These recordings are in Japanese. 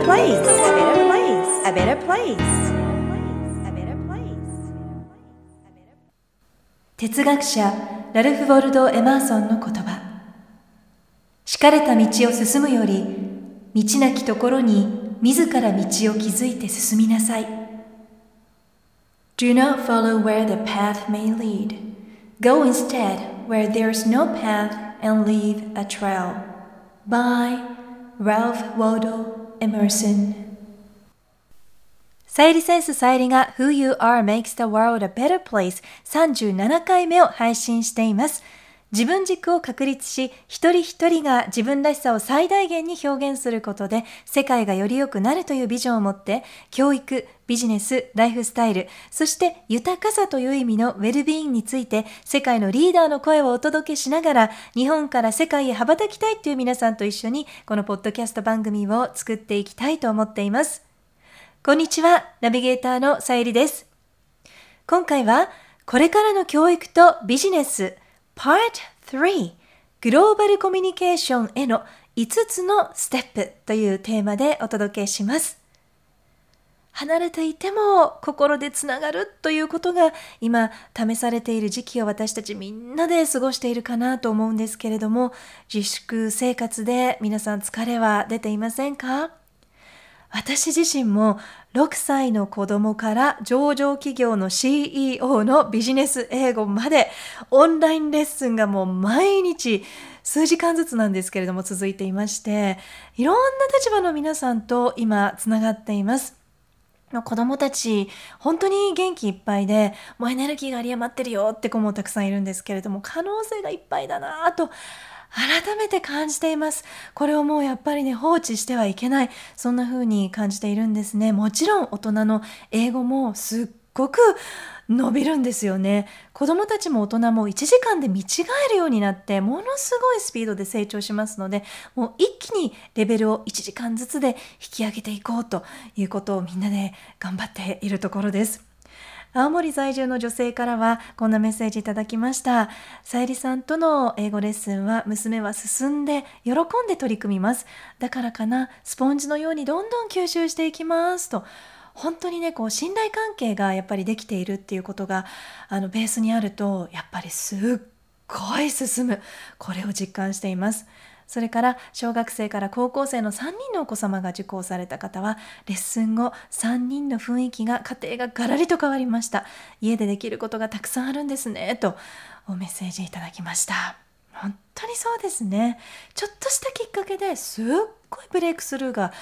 better place. A better place. A better place. A better place. 哲学者ラルフ・ウォルド・エマーソンの言葉敷かれた道を進むより道なきところに自ら道を築いて進みなさい Do not follow where the path may lead Go instead where there's no path and leave a trail by Ralph Waldo Emerson さゆりセンスさゆりが Who You Are Makes the World a Better Place 37回目を配信しています。自分軸を確立し、一人一人が自分らしさを最大限に表現することで、世界がより良くなるというビジョンを持って、教育、ビジネス、ライフスタイル、そして豊かさという意味のウェルビーインについて、世界のリーダーの声をお届けしながら、日本から世界へ羽ばたきたいという皆さんと一緒に、このポッドキャスト番組を作っていきたいと思っています。こんにちは、ナビゲーターのさゆりです。今回は、これからの教育とビジネス、Part 3、グローバルコミュニケーションへの5つのステップというテーマでお届けします。離れていても心でつながるということが今試されている時期を私たちみんなで過ごしているかなと思うんですけれども自粛生活で皆さん疲れは出ていませんか？私自身も6歳の子供から上場企業の CEO のビジネス英語までオンラインレッスンがもう毎日数時間ずつなんですけれども続いていましていろんな立場の皆さんと今つながっています。子供たち本当に元気いっぱいでもうエネルギーが有り余ってるよって子もたくさんいるんですけれども可能性がいっぱいだなぁと改めて感じています。これをもうやっぱりね、放置してはいけない。そんな風に感じているんですね。もちろん大人の英語もすっごく伸びるんですよね。子供たちも大人も1時間で見違えるようになって、ものすごいスピードで成長しますので、もう一気にレベルを1時間ずつで引き上げていこうということをみんなで頑張っているところです。青森在住の女性からはこんなメッセージいただきました。さゆりさんとの英語レッスンは娘は進んで喜んで取り組みます。だからかな、スポンジのようにどんどん吸収していきますと。本当にねこう信頼関係がやっぱりできているっていうことがあのベースにあるとやっぱりすっごい進むこれを実感しています。それから小学生から高校生の3人のお子様が受講された方はレッスン後3人の雰囲気が家庭がガラリと変わりました。家でできることがたくさんあるんですねとメッセージいただきました。本当にそうですね。ちょっとしたきっかけですっごいブレイクスルーが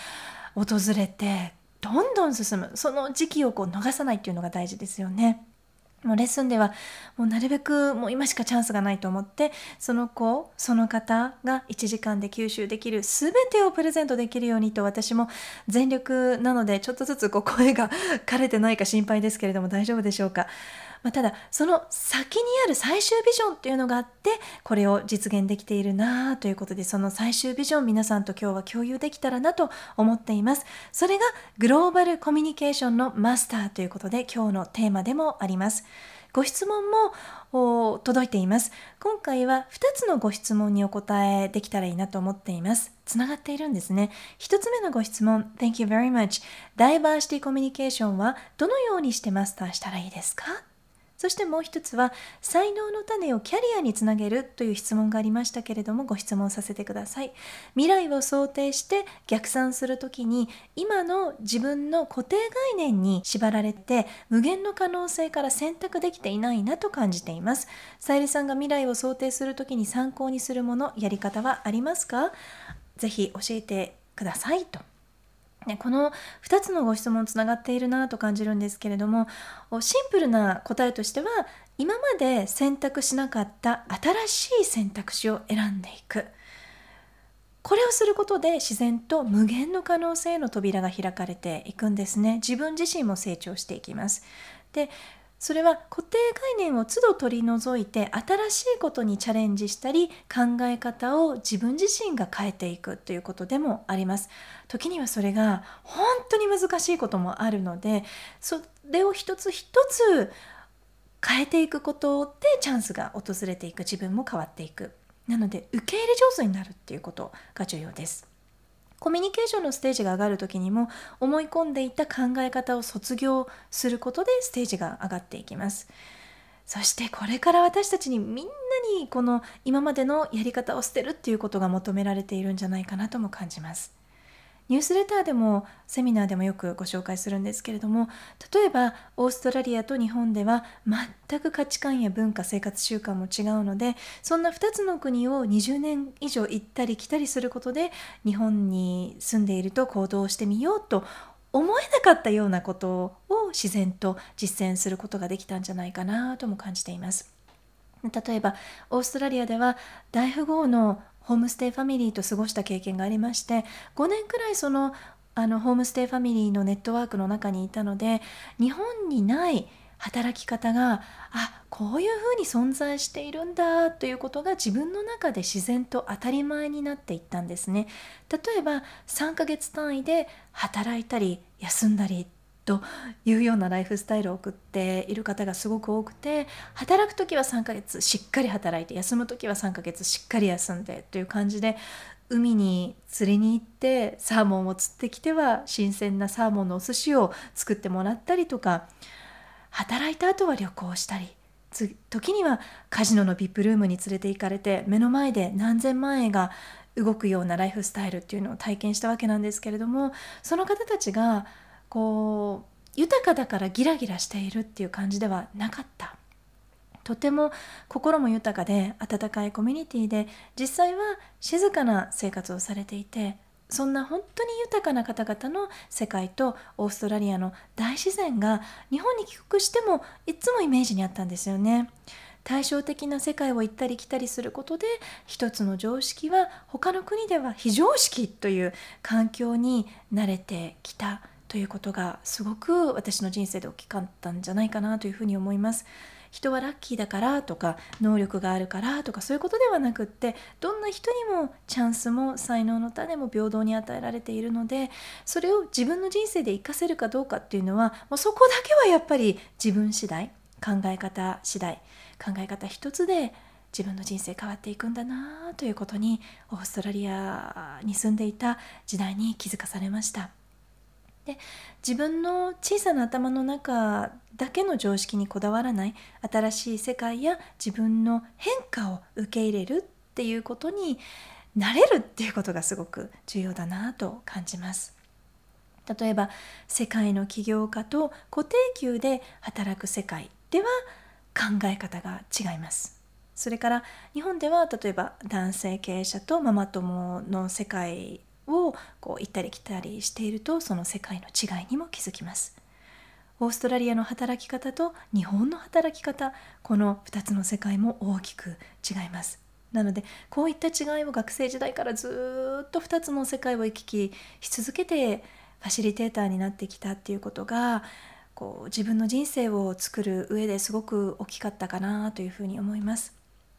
訪れてどんどん進む。その時期をこう逃さないっていうのが大事ですよね。もうレッスンではもうなるべくもう今しかチャンスがないと思ってその子その方が1時間で吸収できる全てをプレゼントできるようにと私も全力なのでちょっとずつこう声が枯れてないか心配ですけれども大丈夫でしょうか？まあ、ただその先にある最終ビジョンっていうのがあってこれを実現できているなということでその最終ビジョン皆さんと今日は共有できたらなと思っています。それがグローバルコミュニケーションのマスターということで今日のテーマでもあります。ご質問も届いています。今回は2つのご質問にお答えできたらいいなと思っています。つながっているんですね。1つ目のご質問 Thank you very much ダイバーシティコミュニケーションはどのようにしてマスターしたらいいですか？そしてもう一つは才能の種をキャリアにつなげるという質問がありましたけれどもご質問させてください。未来を想定して逆算するときに今の自分の固定概念に縛られて無限の可能性から選択できていないなと感じています。さゆりさんが未来を想定するときに参考にするものやり方はありますか？ぜひ教えてくださいと。ね、この2つのご質問つながっているなと感じるんですけれどもシンプルな答えとしては今まで選択しなかった新しい選択肢を選んでいく。これをすることで自然と無限の可能性の扉が開かれていくんですね。自分自身も成長していきます。でそれは固定概念を都度取り除いて新しいことにチャレンジしたり考え方を自分自身が変えていくということでもあります。時にはそれが本当に難しいこともあるのでそれを一つ一つ変えていくことでチャンスが訪れていく。自分も変わっていく。なので受け入れ上手になるっていうことが重要です。コミュニケーションのステージが上がる時にも思い込んでいた考え方を卒業することでステージが上がっていきます。そしてこれから私たちにみんなにこの今までのやり方を捨てるっていうことが求められているんじゃないかなとも感じます。ニュースレターでもセミナーでもよくご紹介するんですけれども例えばオーストラリアと日本では全く価値観や文化生活習慣も違うのでそんな2つの国を20年以上行ったり来たりすることで日本に住んでいると行動してみようと思えなかったようなことを自然と実践することができたんじゃないかなとも感じています。例えばオーストラリアでは大富豪のホームステイファミリーと過ごした経験がありまして5年くらいそのあのホームステイファミリーのネットワークの中にいたので日本にない働き方があこういうふうに存在しているんだということが自分の中で自然と当たり前になっていったんですね。例えば3ヶ月単位で働いたり休んだりというようなライフスタイルを送っている方がすごく多くて働く時は3ヶ月しっかり働いて休む時は3ヶ月しっかり休んでという感じで海に釣りに行ってサーモンを釣ってきては新鮮なサーモンのお寿司を作ってもらったりとか働いた後は旅行したり時にはカジノの VIP ルームに連れて行かれて目の前で何千万円が動くようなライフスタイルっていうのを体験したわけなんですけれどもその方たちがこう豊かだからギラギラしているっていう感じではなかったとても心も豊かで温かいコミュニティで実際は静かな生活をされていてそんな本当に豊かな方々の世界とオーストラリアの大自然が日本に帰国してもいつもイメージにあったんですよね。対照的な世界を行ったり来たりすることで一つの常識は他の国では非常識という環境に慣れてきたということがすごく私の人生で大きかったんじゃないかなというふうに思います。人はラッキーだからとか能力があるからとかそういうことではなくってどんな人にもチャンスも才能の種も平等に与えられているのでそれを自分の人生で活かせるかどうかっていうのはもうそこだけはやっぱり自分次第考え方次第考え方一つで自分の人生変わっていくんだなということにオーストラリアに住んでいた時代に気づかされました。で自分の小さな頭の中だけの常識にこだわらない新しい世界や自分の変化を受け入れるっていうことになれるっていうことがすごく重要だなと感じます。例えば世界の起業家と固定給で働く世界では考え方が違います。それから日本では例えば男性経営者とママ友の世界をこう行ったり来たりしているとその世界の違いにも気づきます。オーストラリアの働き方と日本の働き方この2つの世界も大きく違います。なのでこういった違いを学生時代からずっと2つの世界を行き来し続けてファシリテーターになってきたっていうことがこう自分の人生を作る上ですごく大きかったかなというふうに思います。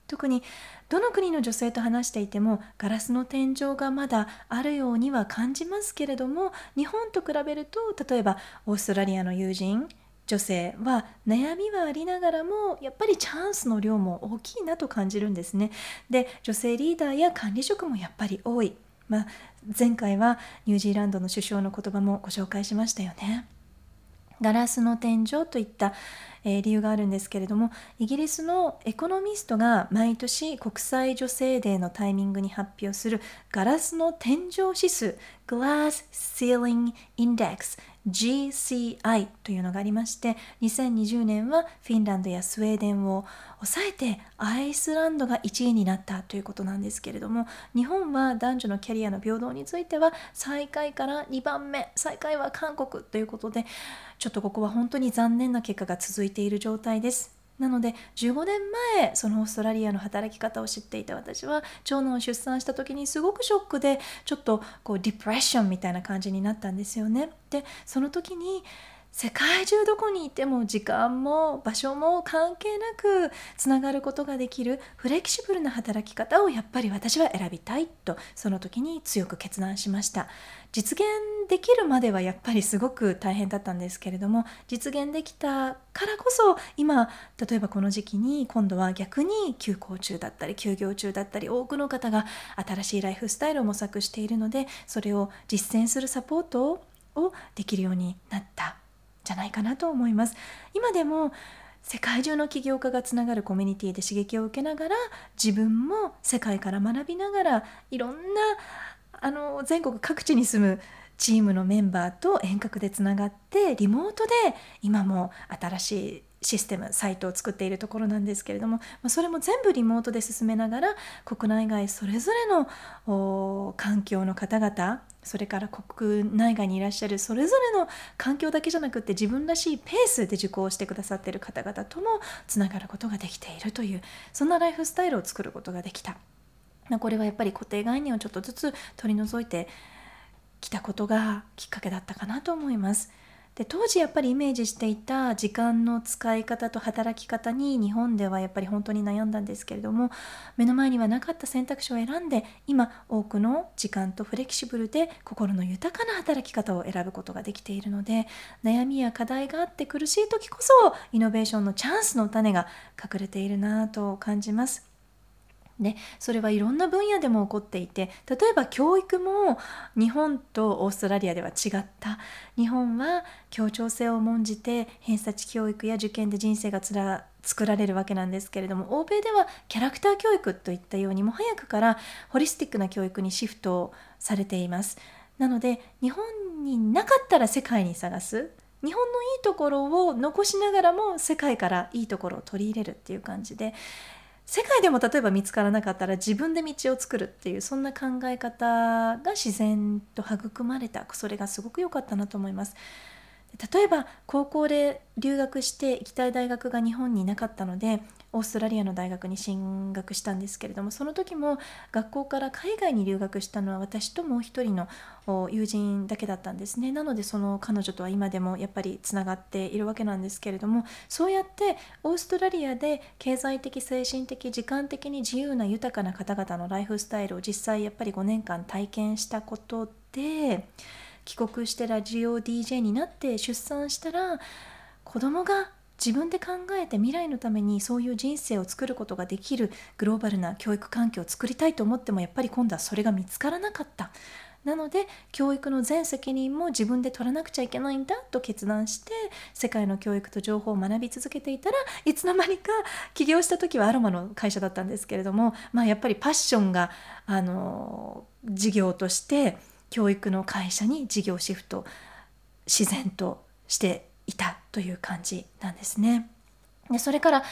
特にどの国の女性と話していてもガラスの天井がまだあるようには感じますけれども日本と比べると例えばオーストラリアの友人女性は悩みはありながらもやっぱりチャンスの量も大きいなと感じるんですね。で女性リーダーや管理職もやっぱり多い。まあ、前回はニュージーランドの首相の言葉もご紹介しましたよね。ガラスの天井といった、理由があるんですけれどもイギリスのエコノミストが毎年国際女性デーのタイミングに発表するガラスの天井指数 Glass Ceiling Index GCI というのがありまして2020年はフィンランドやスウェーデンを抑えてアイスランドが1位になったということなんですけれども日本は男女のキャリアの平等については最下位から2番目最下位は韓国ということでちょっとここは本当に残念な結果が続いている状態です。なので15年前そのオーストラリアの働き方を知っていた私は長男を出産した時にすごくショックでちょっとこうディプレッションみたいな感じになったんですよね。でその時に世界中どこにいても時間も場所も関係なくつながることができるフレキシブルな働き方をやっぱり私は選びたいとその時に強く決断しました実現できるまではやっぱりすごく大変だったんですけれども実現できたからこそ今例えばこの時期に今度は逆に休校中だったり休業中だったり多くの方が新しいライフスタイルを模索しているのでそれを実践するサポートをできるようになったじゃないかなと思います。今でも世界中の起業家がつながるコミュニティで刺激を受けながら自分も世界から学びながらいろんなあの全国各地に住むチームのメンバーと遠隔でつながってリモートで今も新しいシステムサイトを作っているところなんですけれどもそれも全部リモートで進めながら国内外それぞれの環境の方々それから国内外にいらっしゃるそれぞれの環境だけじゃなくって自分らしいペースで受講してくださっている方々ともつながることができているというそんなライフスタイルを作ることができた。これはやっぱり固定概念をちょっとずつ取り除いてきたことがきっかけだったかなと思います。で当時やっぱりイメージしていた時間の使い方と働き方に日本ではやっぱり本当に悩んだんですけれども目の前にはなかった選択肢を選んで今多くの時間とフレキシブルで心の豊かな働き方を選ぶことができているので悩みや課題があって苦しい時こそイノベーションのチャンスの種が隠れているなと感じます。でそれはいろんな分野でも起こっていて例えば教育も日本とオーストラリアでは違った。日本は協調性を重んじて偏差値教育や受験で人生がつら作られるわけなんですけれども欧米ではキャラクター教育といったようにも早くからホリスティックな教育にシフトされています。なので日本になかったら世界に探す。日本のいいところを残しながらも世界からいいところを取り入れるっていう感じで世界でも例えば見つからなかったら自分で道を作るっていうそんな考え方が自然と育まれたそれがすごく良かったなと思います。例えば高校で留学して行きたい大学が日本になかったのでオーストラリアの大学に進学したんですけれどもその時も学校から海外に留学したのは私ともう一人の友人だけだったんですね。なのでその彼女とは今でもやっぱりつながっているわけなんですけれどもそうやってオーストラリアで経済的精神的時間的に自由な豊かな方々のライフスタイルを実際やっぱり5年間体験したことで帰国してラジオ DJ になって出産したら子供が自分で考えて未来のためにそういう人生を作ることができるグローバルな教育環境を作りたいと思ってもやっぱり今度はそれが見つからなかった。なので教育の全責任も自分で取らなくちゃいけないんだと決断して世界の教育と情報を学び続けていたらいつの間にか起業した時はアロマの会社だったんですけれども、まあ、やっぱりパッションがあの事業として教育の会社に事業シフト自然としていたという感じなんですね。でそれから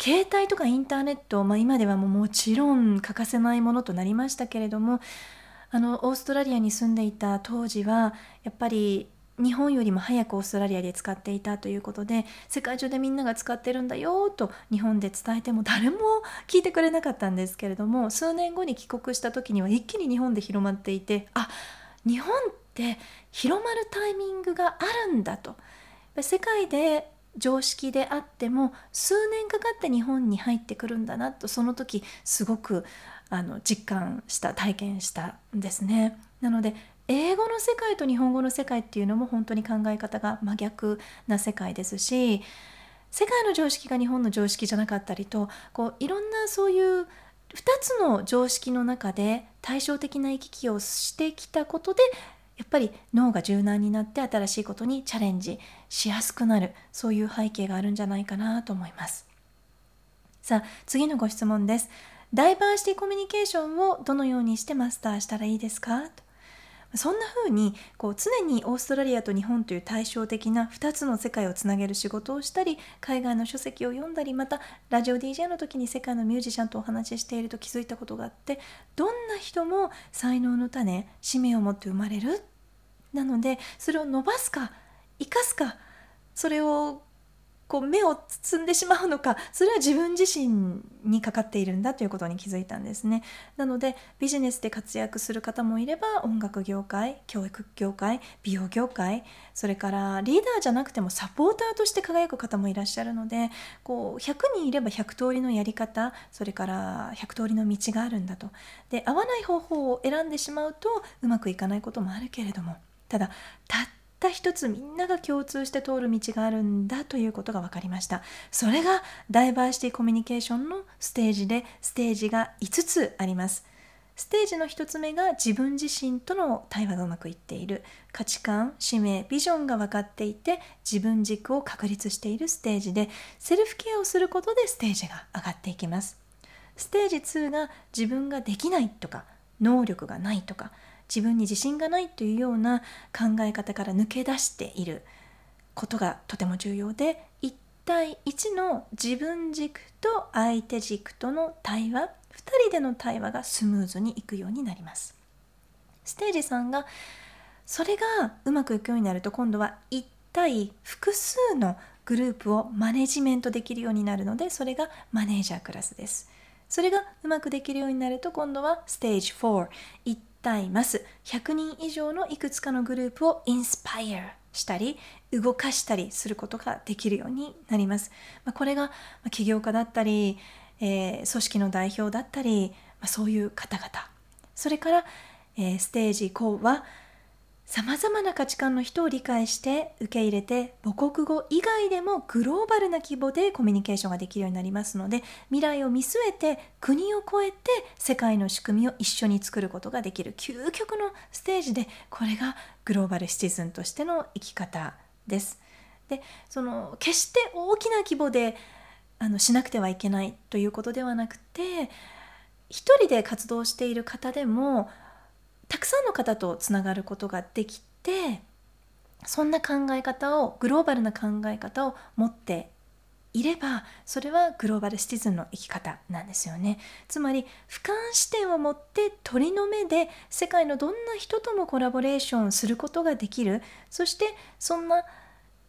携帯とかインターネット、まあ、今ではもうもちろん欠かせないものとなりましたけれどもあのオーストラリアに住んでいた当時はやっぱり日本よりも早くオーストラリアで使っていたということで世界中でみんなが使ってるんだよと日本で伝えても誰も聞いてくれなかったんですけれども数年後に帰国した時には一気に日本で広まっていてあ日本って広まるタイミングがあるんだと世界で常識であっても数年かかって日本に入ってくるんだなとその時すごくあの実感した体験したんですね。なので英語の世界と日本語の世界っていうのも本当に考え方が真逆な世界ですし世界の常識が日本の常識じゃなかったりとこういろんなそういう2つの常識の中で対照的な行き来をしてきたことでやっぱり脳が柔軟になって新しいことにチャレンジしやすくなるそういう背景があるんじゃないかなと思います。さあ次のご質問です。ダイバーシティコミュニケーションをどのようにしてマスターしたらいいですか？そんな風にこう常にオーストラリアと日本という対照的な2つの世界をつなげる仕事をしたり海外の書籍を読んだりまたラジオ DJ の時に世界のミュージシャンとお話ししていると気づいたことがあってどんな人も才能の種使命を持って生まれる？なのでそれを伸ばすか生かすかそれをこう目を包んでしまうのかそれは自分自身にかかっているんだということに気づいたんですね。なのでビジネスで活躍する方もいれば音楽業界教育業界美容業界それからリーダーじゃなくてもサポーターとして輝く方もいらっしゃるのでこう100人いれば100通りのやり方それから100通りの道があるんだと。で合わない方法を選んでしまうとうまくいかないこともあるけれども。ただたったた一つみんなが共通して通る道があるんだということが分かりました。それがダイバーシティコミュニケーションのステージでステージが5つあります。ステージの1つ目が自分自身との対話がうまくいっている。価値観使命ビジョンが分かっていて自分軸を確立しているステージでセルフケアをすることでステージが上がっていきます。ステージ2が自分ができないとか能力がないとか自分に自信がないというような考え方から抜け出していることがとても重要で1対1の自分軸と相手軸との対話2人での対話がスムーズにいくようになります。ステージ3がそれがうまくいくようになると今度は1対複数のグループをマネジメントできるようになるのでそれがマネージャークラスです。それがうまくできるようになると今度はステージ41対ます100人以上のいくつかのグループをインスパイアしたり動かしたりすることができるようになります。ま、これが起業家だったり、え、組織の代表だったり、ま、そういう方々それから、え、ステージ4はさまざまな価値観の人を理解して受け入れて母国語以外でもグローバルな規模でコミュニケーションができるようになりますので未来を見据えて国を越えて世界の仕組みを一緒に作ることができる究極のステージでこれがグローバルシチズンとしての生き方です。でその決して大きな規模であのしなくてはいけないということではなくて一人で活動している方でもたくさんの方とつながることができてそんな考え方をグローバルな考え方を持っていればそれはグローバルシティズンの生き方なんですよね。つまり俯瞰視点を持って鳥の目で世界のどんな人ともコラボレーションすることができる。そしてそんな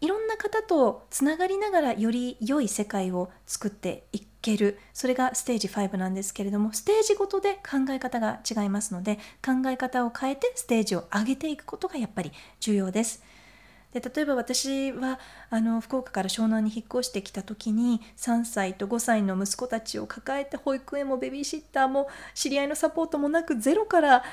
いろんな方とつながりながらより良い世界を作っていけるそれがステージ5なんですけれどもステージごとで考え方が違いますので考え方を変えてステージを上げていくことがやっぱり重要です。で例えば私はあの福岡から湘南に引っ越してきた時に3歳と5歳の息子たちを抱えて保育園もベビーシッターも知り合いのサポートもなくゼロから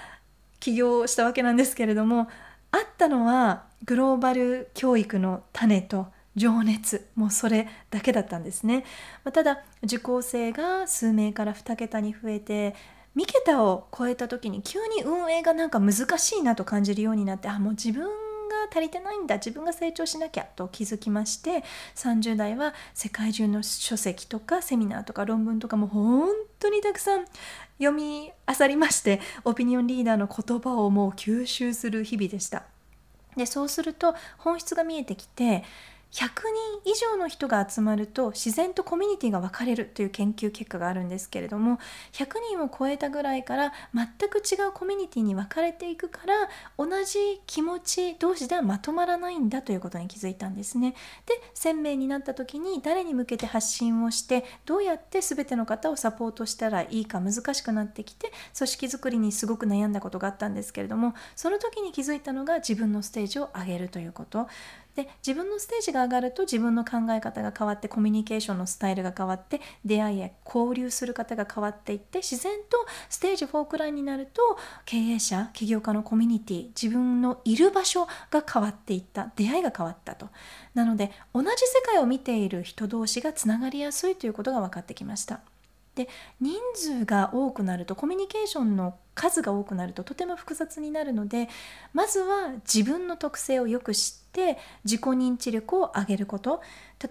起業したわけなんですけれどもあったのはグローバル教育の種と情熱もうそれだけだったんですね、まあ、ただ受講生が数名から2桁に増えて3桁を超えた時に急に運営がなんか難しいなと感じるようになってあもう自分が足りてないんだ自分が成長しなきゃと気づきまして30代は世界中の書籍とかセミナーとか論文とかも本当にたくさん読み漁りましてオピニオンリーダーの言葉をもう吸収する日々でした。でそうすると本質が見えてきて100人以上の人が集まると自然とコミュニティが分かれるという研究結果があるんですけれども100人を超えたぐらいから全く違うコミュニティに分かれていくから同じ気持ち同士ではまとまらないんだということに気づいたんですね。で1000名になった時に誰に向けて発信をしてどうやって全ての方をサポートしたらいいか難しくなってきて組織づくりにすごく悩んだことがあったんですけれどもその時に気づいたのが自分のステージを上げるということで自分のステージが上がると自分の考え方が変わってコミュニケーションのスタイルが変わって出会いや交流する方が変わっていって自然とステージ4くらいになると経営者起業家のコミュニティ自分のいる場所が変わっていった出会いが変わったと。なので同じ世界を見ている人同士がつながりやすいということが分かってきました。で人数が多くなるとコミュニケーションの数が多くなるととても複雑になるのでまずは自分の特性をよく知って自己認知力を上げること。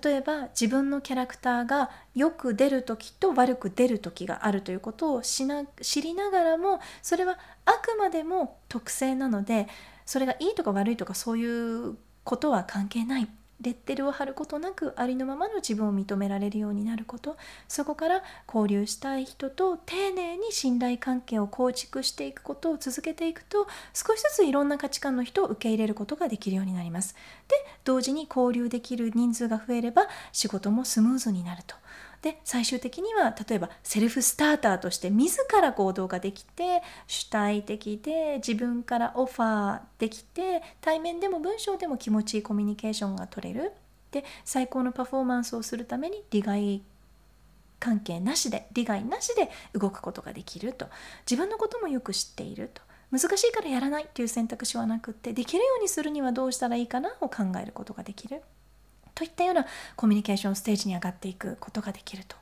例えば自分のキャラクターがよく出る時と悪く出る時があるということを知りながらもそれはあくまでも特性なのでそれがいいとか悪いとかそういうことは関係ない。レッテルを貼ることなくありのままの自分を認められるようになること。そこから交流したい人と丁寧に信頼関係を構築していくことを続けていくと少しずついろんな価値観の人を受け入れることができるようになります。で同時に交流できる人数が増えれば仕事もスムーズになると。で最終的には例えばセルフスターターとして自ら行動ができて主体的で自分からオファーできて対面でも文章でも気持ちいいコミュニケーションが取れる。で最高のパフォーマンスをするために利害関係なしで利害なしで動くことができると。自分のこともよく知っていると。難しいからやらないっていう選択肢はなくってできるようにするにはどうしたらいいかなを考えることができる。といったようなコミュニケーションステージに上がっていくことができると。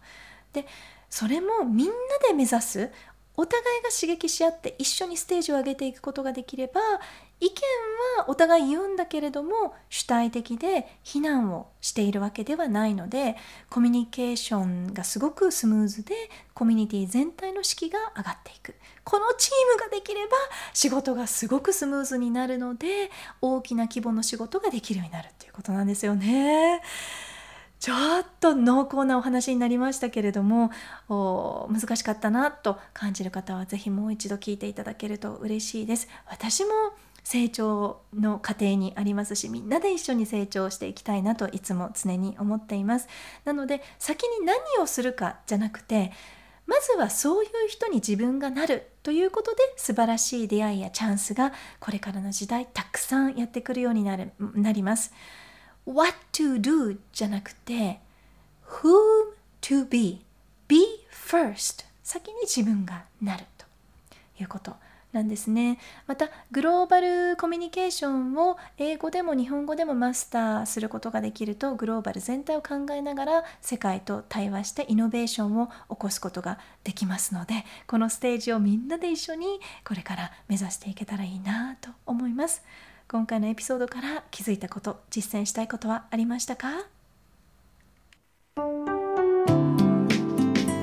でそれもみんなで目指すお互いが刺激し合って一緒にステージを上げていくことができれば意見はお互い言うんだけれども主体的で非難をしているわけではないのでコミュニケーションがすごくスムーズでコミュニティ全体の士気が上がっていくこのチームができれば仕事がすごくスムーズになるので大きな規模の仕事ができるようになるっていうことなんですよね。ちょっと濃厚なお話になりましたけれども難しかったなと感じる方は是非もう一度聞いていただけると嬉しいです。私も成長の過程にありますしみんなで一緒に成長していきたいなといつも常に思っています。なので先に何をするかじゃなくてまずはそういう人に自分がなるということで素晴らしい出会いやチャンスがこれからの時代たくさんやってくるようになるなります。What to do じゃなくて whom to be? Be first 先に自分がなるということ。なんですねまたグローバルコミュニケーションを英語でも日本語でもマスターすることができるとグローバル全体を考えながら世界と対話してイノベーションを起こすことができますのでこのステージをみんなで一緒にこれから目指していけたらいいなと思います。今回のエピソードから気づいたこと実践したいことはありましたか？